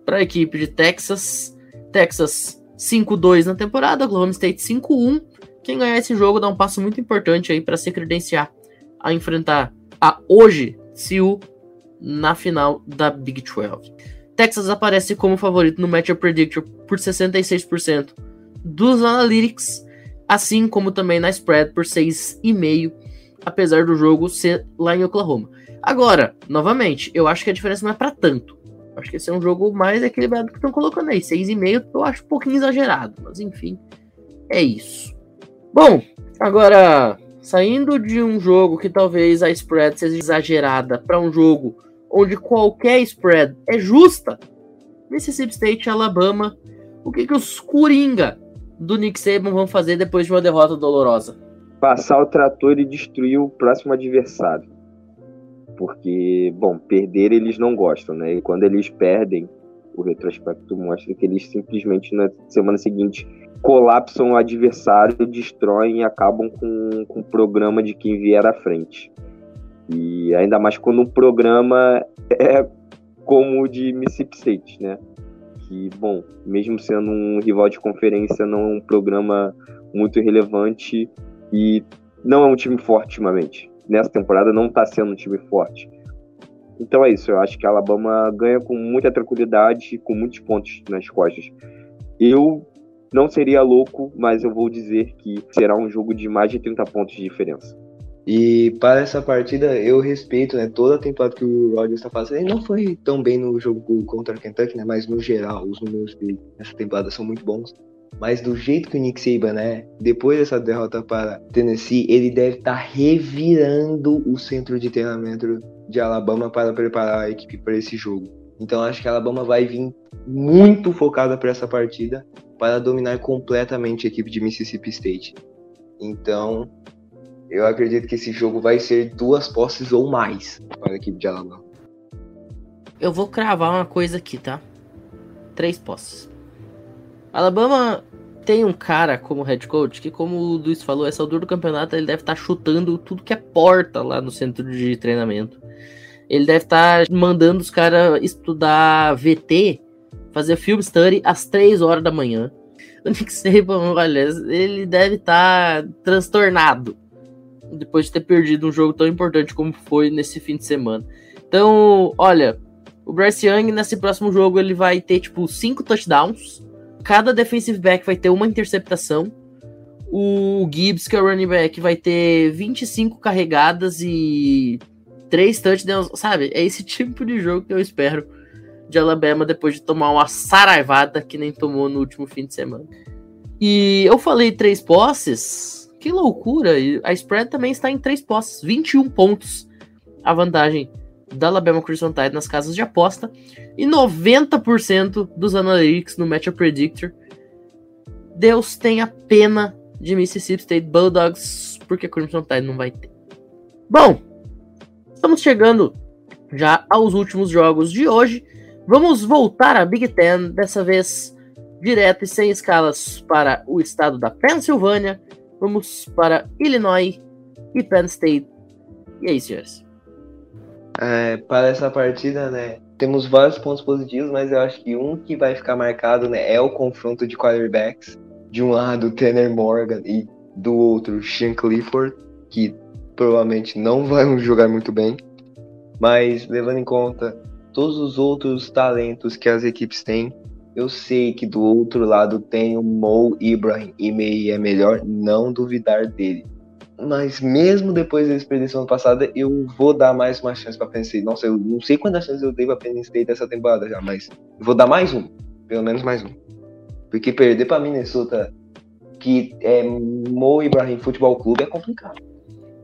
para a equipe de Texas. Texas 5-2 na temporada, Oklahoma State 5-1. Quem ganhar esse jogo dá um passo muito importante aí para se credenciar a enfrentar a hoje Sioux na final da Big 12. Texas aparece como favorito no Matchup Predictor por 66% dos Analytics, assim como também na spread por 6,5, apesar do jogo ser lá em Oklahoma. Agora, novamente, eu acho que a diferença não é para tanto. acho que esse é um jogo mais equilibrado que estão colocando aí. 6,5 eu acho um pouquinho exagerado, mas enfim, é isso. Bom, agora saindo de um jogo que talvez a spread seja exagerada para um jogo onde qualquer spread é justa, Mississippi State Alabama, o que, que os Coringa do Nick Saban vão fazer depois de uma derrota dolorosa? Passar o trator e destruir o próximo adversário. Porque, bom, perder eles não gostam, né? E quando eles perdem, o retrospecto mostra que eles simplesmente na semana seguinte colapsam o adversário, destroem e acabam com, com o programa de quem vier à frente. E ainda mais quando um programa é como o de Mississippi State, né? que, bom, mesmo sendo um rival de conferência, não é um programa muito relevante e não é um time forte ultimamente. Nessa temporada não está sendo um time forte. Então é isso, eu acho que a Alabama ganha com muita tranquilidade e com muitos pontos nas costas. Eu não seria louco, mas eu vou dizer que será um jogo de mais de 30 pontos de diferença. E para essa partida, eu respeito né, toda a temporada que o Rodgers está fazendo. Ele não foi tão bem no jogo contra o Kentucky, né, mas no geral, os números dele nessa temporada são muito bons. Mas do jeito que o Nick Saban é, depois dessa derrota para Tennessee, ele deve estar tá revirando o centro de treinamento de Alabama para preparar a equipe para esse jogo. Então acho que a Alabama vai vir muito focada para essa partida para dominar completamente a equipe de Mississippi State. Então, eu acredito que esse jogo vai ser duas posses ou mais para a equipe de Alabama. Eu vou cravar uma coisa aqui, tá? Três posses. Alabama tem um cara como head coach que, como o Luiz falou, essa altura do campeonato ele deve estar tá chutando tudo que é porta lá no centro de treinamento. Ele deve estar tá mandando os caras estudar VT, fazer film study às 3 horas da manhã. O Nick Saban, olha, ele deve estar tá transtornado depois de ter perdido um jogo tão importante como foi nesse fim de semana. Então, olha, o Bryce Young nesse próximo jogo ele vai ter tipo 5 touchdowns cada defensive back vai ter uma interceptação. O Gibbs, que é o running back, vai ter 25 carregadas e 3 touchdowns. Sabe? É esse tipo de jogo que eu espero de Alabama depois de tomar uma saraivada que nem tomou no último fim de semana. E eu falei três posses. Que loucura! A spread também está em três posses, 21 pontos a vantagem da Alabama Crimson Tide nas casas de aposta e 90% dos analytics no Matchup Predictor. Deus tenha pena de Mississippi State Bulldogs, porque Crimson Tide não vai ter. Bom, estamos chegando já aos últimos jogos de hoje. Vamos voltar à Big Ten, dessa vez direto e sem escalas para o estado da Pensilvânia. Vamos para Illinois e Penn State. E aí, senhores? É, para essa partida, né, temos vários pontos positivos, mas eu acho que um que vai ficar marcado né, é o confronto de quarterbacks. De um lado, Tanner Morgan e do outro, Sean Clifford, que provavelmente não vão jogar muito bem. Mas levando em conta todos os outros talentos que as equipes têm, eu sei que do outro lado tem o Mo Ibrahim e é melhor não duvidar dele. Mas mesmo depois da expedição passada, eu vou dar mais uma chance para Penn State. Nossa, eu não sei quantas chances eu dei pra Penn State dessa temporada já, mas vou dar mais um. Pelo menos mais um. Porque perder para Minnesota, que é Mo Ibrahim Futebol Clube, é complicado.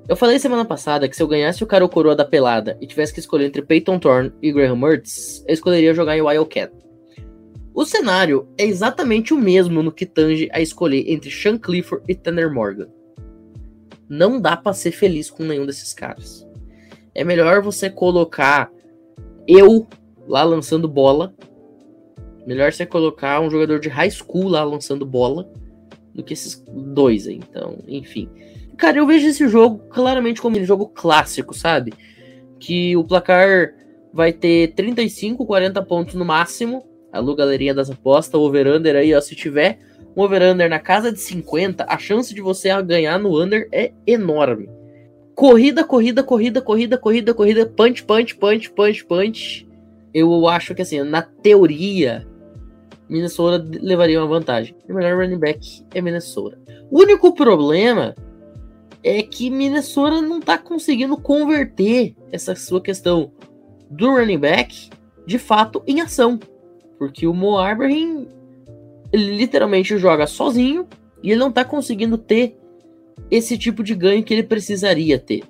Eu falei semana passada que se eu ganhasse o cara ou coroa da pelada e tivesse que escolher entre Peyton Thorne e Graham Mertz, eu escolheria jogar em Wildcat. O cenário é exatamente o mesmo no que tange a escolher entre Sean Clifford e Tanner Morgan não dá para ser feliz com nenhum desses caras. É melhor você colocar eu lá lançando bola. Melhor você colocar um jogador de high school lá lançando bola do que esses dois aí. Então, enfim. Cara, eu vejo esse jogo claramente como um jogo clássico, sabe? Que o placar vai ter 35, 40 pontos no máximo. Alô, galerinha das apostas, over-under aí, ó, se tiver um over-under na casa de 50, a chance de você ganhar no under é enorme. Corrida, corrida, corrida, corrida, corrida, corrida, punch, punch, punch, punch, punch. Eu acho que assim, na teoria, Minnesota levaria uma vantagem. O melhor running back é Minnesota. O único problema é que Minnesota não tá conseguindo converter essa sua questão do running back de fato em ação. Porque o Mo ele literalmente joga sozinho e ele não tá conseguindo ter esse tipo de ganho que ele precisaria ter.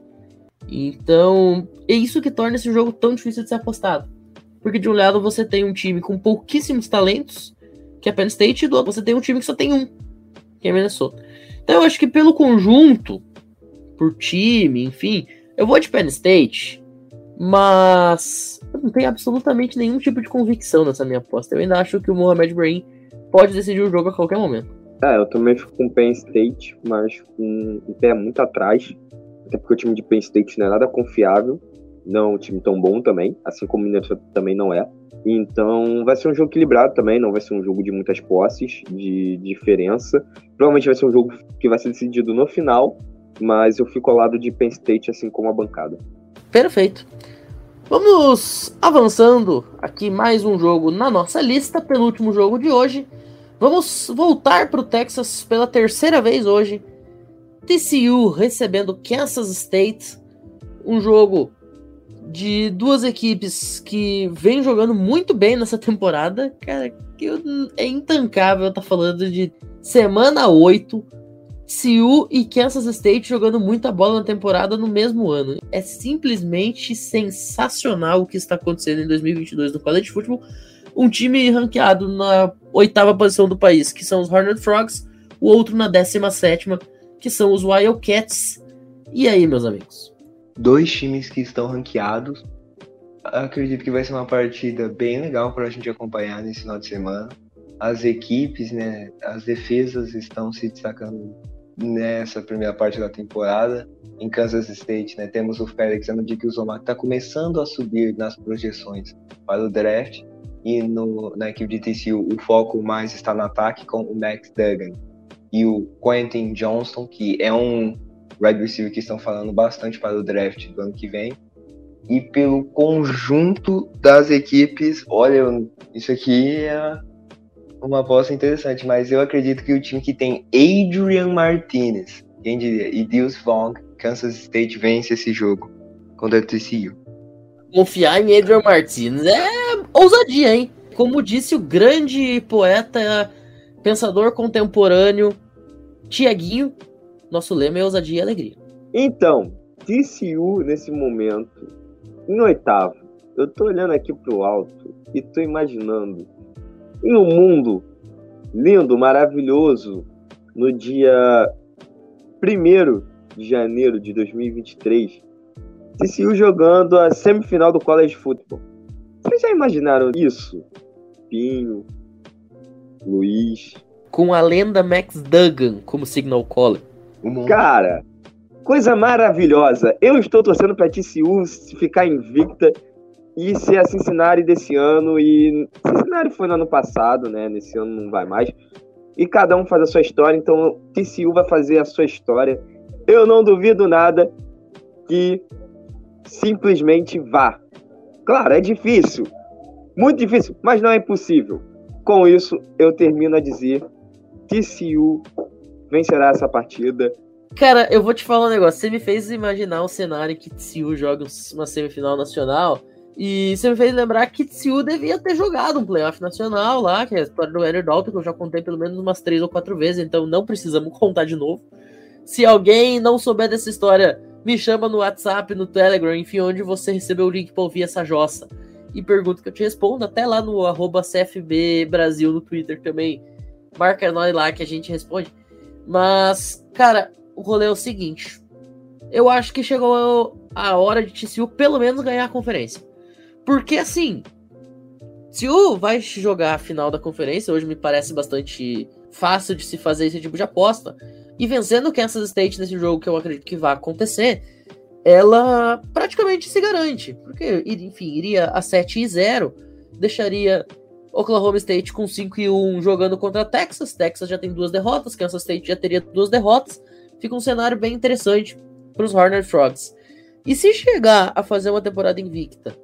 Então, é isso que torna esse jogo tão difícil de ser apostado. Porque de um lado você tem um time com pouquíssimos talentos, que é Penn State, e do outro você tem um time que só tem um, que é Minnesota. Então eu acho que pelo conjunto, por time, enfim, eu vou de Penn State, mas eu não tenho absolutamente nenhum tipo de convicção nessa minha aposta. Eu ainda acho que o Mohamed Ibrahim pode decidir o jogo a qualquer momento. É, eu também fico com o Penn State, mas com um pé muito atrás. Até porque o time de Penn State não é nada confiável. Não é um time tão bom também, assim como o Minnesota também não é. Então vai ser um jogo equilibrado também, não vai ser um jogo de muitas posses, de diferença. Provavelmente vai ser um jogo que vai ser decidido no final, mas eu fico ao lado de Penn State, assim como a bancada. Perfeito. Vamos avançando aqui mais um jogo na nossa lista, pelo último jogo de hoje. Vamos voltar para o Texas pela terceira vez hoje. TCU recebendo Kansas State. Um jogo de duas equipes que vêm jogando muito bem nessa temporada, cara, que é intancável tá falando de semana 8, Siu e Kansas State jogando muita bola na temporada no mesmo ano. É simplesmente sensacional o que está acontecendo em 2022 no college football. Um time ranqueado na oitava posição do país, que são os Horned Frogs, o outro na décima sétima, que são os Wildcats. E aí, meus amigos? Dois times que estão ranqueados. Acredito que vai ser uma partida bem legal para a gente acompanhar nesse final de semana. As equipes, né, as defesas estão se destacando nessa primeira parte da temporada. Em Kansas State, né, temos o Félix que está começando a subir nas projeções para o draft. E no, na equipe de TCU, o foco mais está no ataque com o Max Duggan e o Quentin Johnston, que é um wide receiver que estão falando bastante para o draft do ano que vem. E pelo conjunto das equipes, olha, isso aqui é uma aposta interessante, mas eu acredito que o time que tem Adrian Martinez, quem diria, e Deuce Vaughn, Kansas State vence esse jogo contra o TCU. Confiar em Adrian Martinez é ousadia, hein? Como disse o grande poeta, pensador contemporâneo Tiaguinho, nosso lema é ousadia e alegria. Então, TCU nesse momento, em oitavo, eu tô olhando aqui pro alto e tô imaginando em um mundo lindo, maravilhoso, no dia 1 de janeiro de 2023, TCU jogando a semifinal do College Football. Vocês já imaginaram isso? Pinho, Luiz. Com a lenda Max Duggan como signal caller. Cara, coisa maravilhosa. Eu estou torcendo para TCU ficar invicta e ser a Cincinnati desse ano. E Cincinnati foi no ano passado, né? Nesse ano não vai mais. E cada um faz a sua história, então TCU vai fazer a sua história. Eu não duvido nada que simplesmente vá. Claro, é difícil, muito difícil, mas não é impossível. Com isso, eu termino a dizer: TCU vencerá essa partida Cara, eu vou te falar um negócio. Você me fez imaginar um cenário que Tsiu joga uma semifinal nacional. E você me fez lembrar que Tsiu devia ter jogado um playoff nacional lá, que é a história do Henry Dalton, que eu já contei pelo menos umas três ou quatro vezes, então não precisamos contar de novo. Se alguém não souber dessa história, me chama no WhatsApp, no Telegram, enfim, onde você recebeu o link para ouvir essa jossa. E pergunta que eu te respondo, até lá no arroba CFB Brasil no Twitter também. Marca nós lá que a gente responde. Mas, cara, o rolê é o seguinte. Eu acho que chegou a hora de TCU pelo menos ganhar a conferência. Porque assim, TCU vai jogar a final da conferência, hoje me parece bastante fácil de se fazer esse tipo de aposta. E vencendo o Kansas State nesse jogo, que eu acredito que vai acontecer, ela praticamente se garante. Porque, enfim, iria a 7 e 0, deixaria Oklahoma State com 5 e 1 jogando contra Texas. Texas já tem duas derrotas, Kansas State já teria duas derrotas fica um cenário bem interessante para os Horned Frogs. E se chegar a fazer uma temporada invicta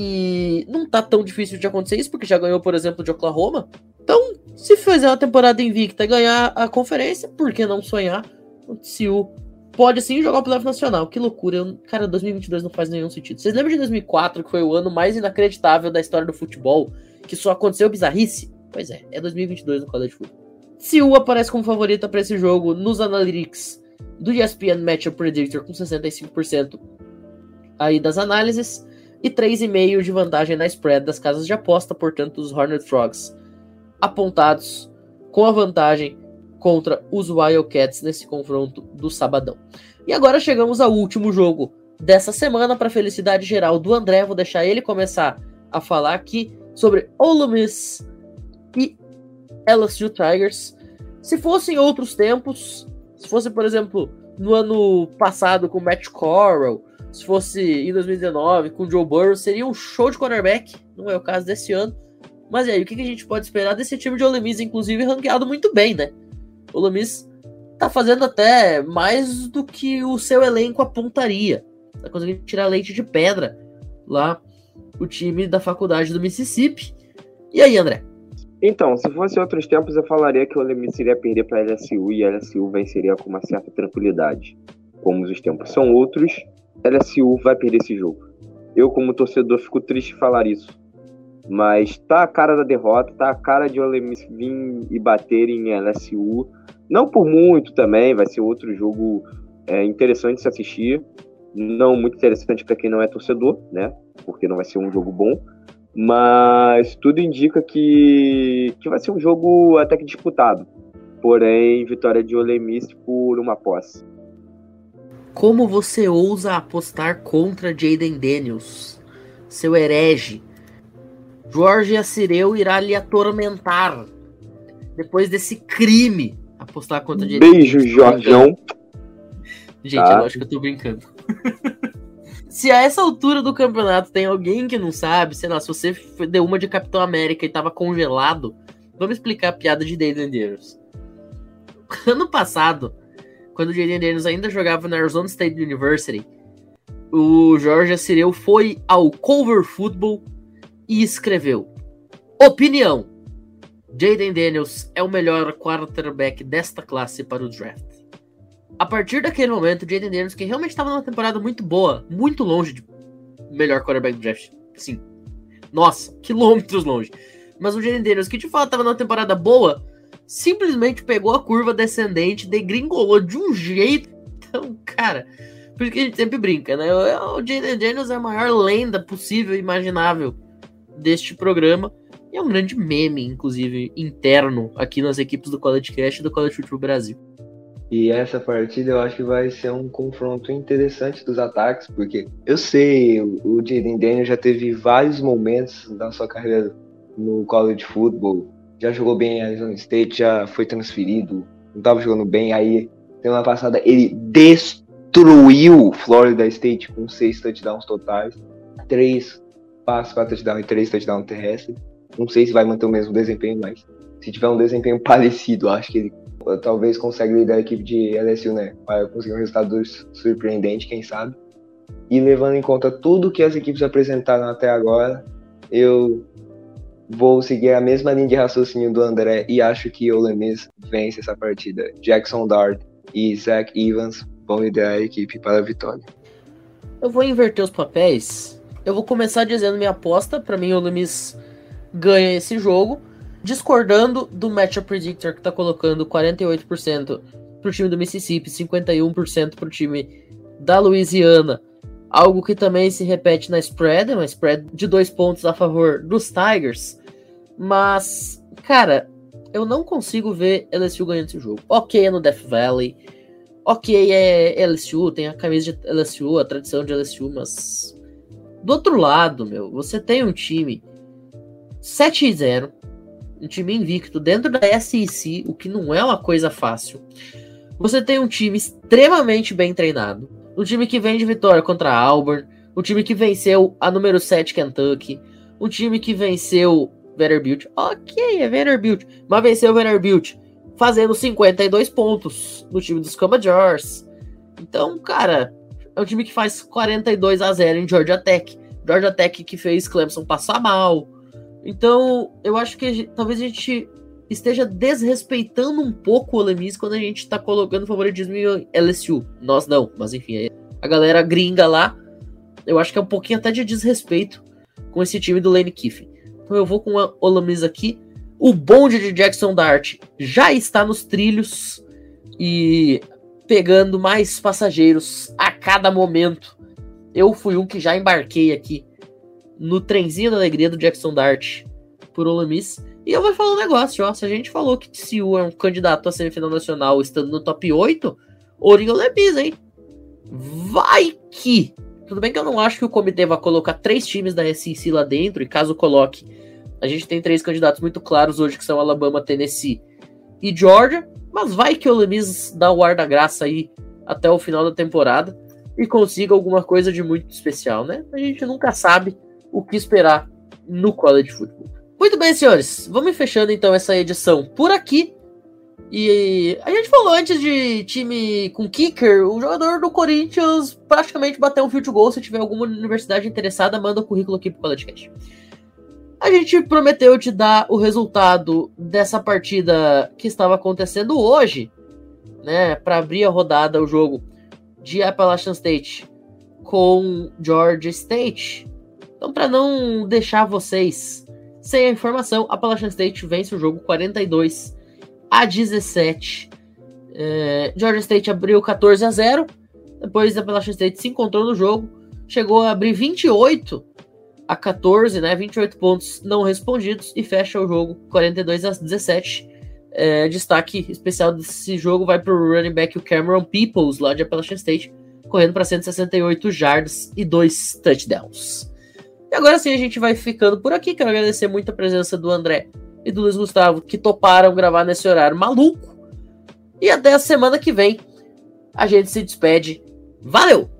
e não tá tão difícil de acontecer isso, porque já ganhou, por exemplo, de Oklahoma. Então, se fizer uma temporada invicta e ganhar a conferência, por que não sonhar? O TCU pode sim jogar o playoff nacional. Que loucura. Cara, 2022 não faz nenhum sentido. Vocês lembram de 2004, que foi o ano mais inacreditável da história do futebol, que só aconteceu bizarrice? Pois é, é 2022 no college football. Siu aparece como favorita para esse jogo nos analytics do ESPN Matchup Predictor com 65% aí das análises e 3,5 de vantagem na spread das casas de aposta, portanto os Hornet Frogs apontados com a vantagem contra os Wildcats nesse confronto do sabadão. E agora chegamos ao último jogo dessa semana para felicidade geral do André, vou deixar ele começar a falar aqui sobre Ole Miss e LSU Tigers. Se fosse em outros tempos, se fosse, por exemplo, no ano passado com Matt Corral, se fosse em 2019 com Joe Burrow, seria um show de cornerback. Não é o caso desse ano. Mas e aí, o que a gente pode esperar desse time de Ole Miss, inclusive ranqueado muito bem, né? O Ole Miss tá fazendo até mais do que o seu elenco apontaria. Tá conseguindo tirar leite de pedra lá o time da faculdade do Mississippi. E aí, André? Então, se fosse outros tempos, eu falaria que o Ole Miss iria perder para a LSU e a LSU venceria com uma certa tranquilidade. Como os tempos são outros, LSU vai perder esse jogo. Eu, como torcedor, fico triste de falar isso. Mas tá a cara da derrota, tá a cara de Ole Miss vir e bater em LSU. Não por muito também, vai ser outro jogo é, interessante de se assistir. Não muito interessante para quem não é torcedor, né? Porque não vai ser um jogo bom. Mas tudo indica que, que vai ser um jogo até que disputado. Porém, vitória de Ole Miss por uma posse. Como você ousa apostar contra Jaden Daniels, seu herege? Jorge Assireu irá lhe atormentar depois desse crime apostar contra Jaden Beijo, Daniels. Gente, tá. é lógico que eu tô brincando. se a essa altura do campeonato tem alguém que não sabe, sei lá, se você deu uma de Capitão América e tava congelado, vamos explicar a piada de Jaden Daniels. Ano passado, quando o Jaden Daniels ainda jogava na Arizona State University, o Jorge Assireu foi ao Cover Football e escreveu: Opinião: Jaden Daniels é o melhor quarterback desta classe para o draft. A partir daquele momento, Jaden Daniels, que realmente estava numa temporada muito boa, muito longe de melhor quarterback do draft, sim. Nossa, quilômetros longe. Mas o Jaden Daniels, que de fato estava numa temporada boa, simplesmente pegou a curva descendente, degringolou de um jeito. Então, cara, por isso que a gente sempre brinca, né? O Jaden Daniels é a maior lenda possível e imaginável deste programa. E é um grande meme, inclusive, interno aqui nas equipes do College Cast e do College Football Brasil. E essa partida eu acho que vai ser um confronto interessante dos ataques, porque eu sei, o Jaden Daniels já teve vários momentos da sua carreira no college football já jogou bem em Arizona State, já foi transferido, não estava jogando bem. Aí, semana passada, ele destruiu Florida State com seis touchdowns totais, três passes para touchdown e três touchdowns terrestres. Não sei se vai manter o mesmo desempenho, mas se tiver um desempenho parecido, acho que ele talvez consiga liderar a equipe de LSU, né? Vai conseguir um resultado surpreendente, quem sabe. E levando em conta tudo que as equipes apresentaram até agora, eu vou seguir a mesma linha de raciocínio do André e acho que o Lemis vence essa partida. Jackson Dart e Zach Evans vão liderar a equipe para a vitória. Eu vou inverter os papéis. Eu vou começar dizendo minha aposta. Para mim, o Lemis ganha esse jogo. Discordando do Matchup Predictor que tá colocando 48% pro time do Mississippi, 51% pro time da Louisiana Algo que também se repete na spread, uma spread de dois pontos a favor dos Tigers. Mas, cara, eu não consigo ver LSU ganhando esse jogo. Ok, é no Death Valley. Ok, é LSU, tem a camisa de LSU, a tradição de LSU, mas. Do outro lado, meu, você tem um time 7-0, um time invicto dentro da SEC, o que não é uma coisa fácil. Você tem um time extremamente bem treinado o time que vem de vitória contra Auburn, o time que venceu a número 7 Kentucky, o time que venceu Vanderbilt. Ok, é Vanderbilt, mas venceu Vanderbilt fazendo 52 pontos no time dos Commodores. Então, cara, é um time que faz 42 a 0 em Georgia Tech. Georgia Tech que fez Clemson passar mal. Então, eu acho que talvez a gente esteja desrespeitando um pouco o Ole Miss quando a gente está colocando favoritismo em LSU. Nós não, mas enfim, a galera gringa lá, eu acho que é um pouquinho até de desrespeito com esse time do Lane Kiffin. Então eu vou com o Ole Miss aqui. O bonde de Jackson Dart já está nos trilhos e pegando mais passageiros a cada momento. Eu fui um que já embarquei aqui no trenzinho da alegria do Jackson Dart por Ole Miss. E eu vou falar um negócio, ó. Se a gente falou que TCU é um candidato a semifinal nacional estando no top 8, Ourinho Lebis, hein? Vai que! Tudo bem que eu não acho que o comitê vai colocar três times da SEC lá dentro, e caso coloque, a gente tem três candidatos muito claros hoje, que são Alabama, Tennessee e Georgia, mas vai que o Lemis dá o ar da graça aí até o final da temporada e consiga alguma coisa de muito especial, né? A gente nunca sabe o que esperar no college football. Muito bem, senhores. Vamos fechando então essa edição por aqui. E a gente falou antes de time com kicker, o jogador do Corinthians praticamente bateu um field goal. Se tiver alguma universidade interessada, manda o currículo aqui pro podcast. A gente prometeu te dar o resultado dessa partida que estava acontecendo hoje, né, para abrir a rodada o jogo de Appalachian State com Georgia State. Então, para não deixar vocês sem a informação, a Appalachian State vence o jogo 42 a 17. É, Georgia State abriu 14 a 0. Depois a Appalachian State se encontrou no jogo, chegou a abrir 28 a 14, né? 28 pontos não respondidos e fecha o jogo 42 a 17. É, destaque especial desse jogo vai para o running back o Cameron Peoples, lá de Appalachian State, correndo para 168 jardas e dois touchdowns. E agora sim a gente vai ficando por aqui. Quero agradecer muito a presença do André e do Luiz Gustavo que toparam gravar nesse horário maluco. E até a semana que vem a gente se despede. Valeu!